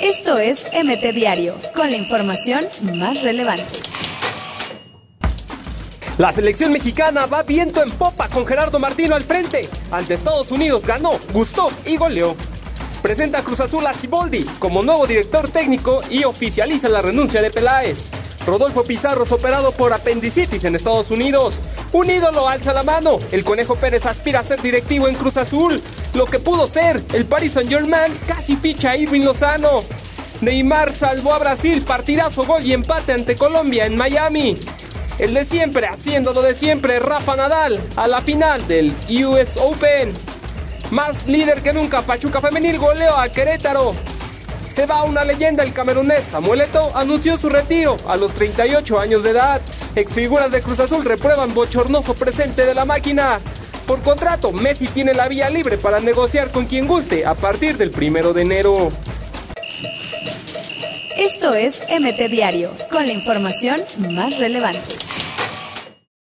Esto es MT Diario, con la información más relevante. La selección mexicana va viento en popa con Gerardo Martino al frente. Ante Estados Unidos ganó, gustó y goleó. Presenta Cruz Azul a Ciboldi como nuevo director técnico y oficializa la renuncia de Peláez. Rodolfo Pizarro es operado por apendicitis en Estados Unidos. Un ídolo alza la mano. El Conejo Pérez aspira a ser directivo en Cruz Azul. Lo que pudo ser, el Paris Saint Germain casi ficha a Irving Lozano. Neymar salvó a Brasil, partidazo, gol y empate ante Colombia en Miami. El de siempre, haciendo lo de siempre, Rafa Nadal a la final del US Open. Más líder que nunca, Pachuca Femenil goleó a Querétaro. Se va una leyenda, el camerunés Samuel Eto'o anunció su retiro a los 38 años de edad. Exfiguras de Cruz Azul reprueban bochornoso presente de la máquina. Por contrato, Messi tiene la vía libre para negociar con quien guste a partir del primero de enero. Esto es MT Diario, con la información más relevante.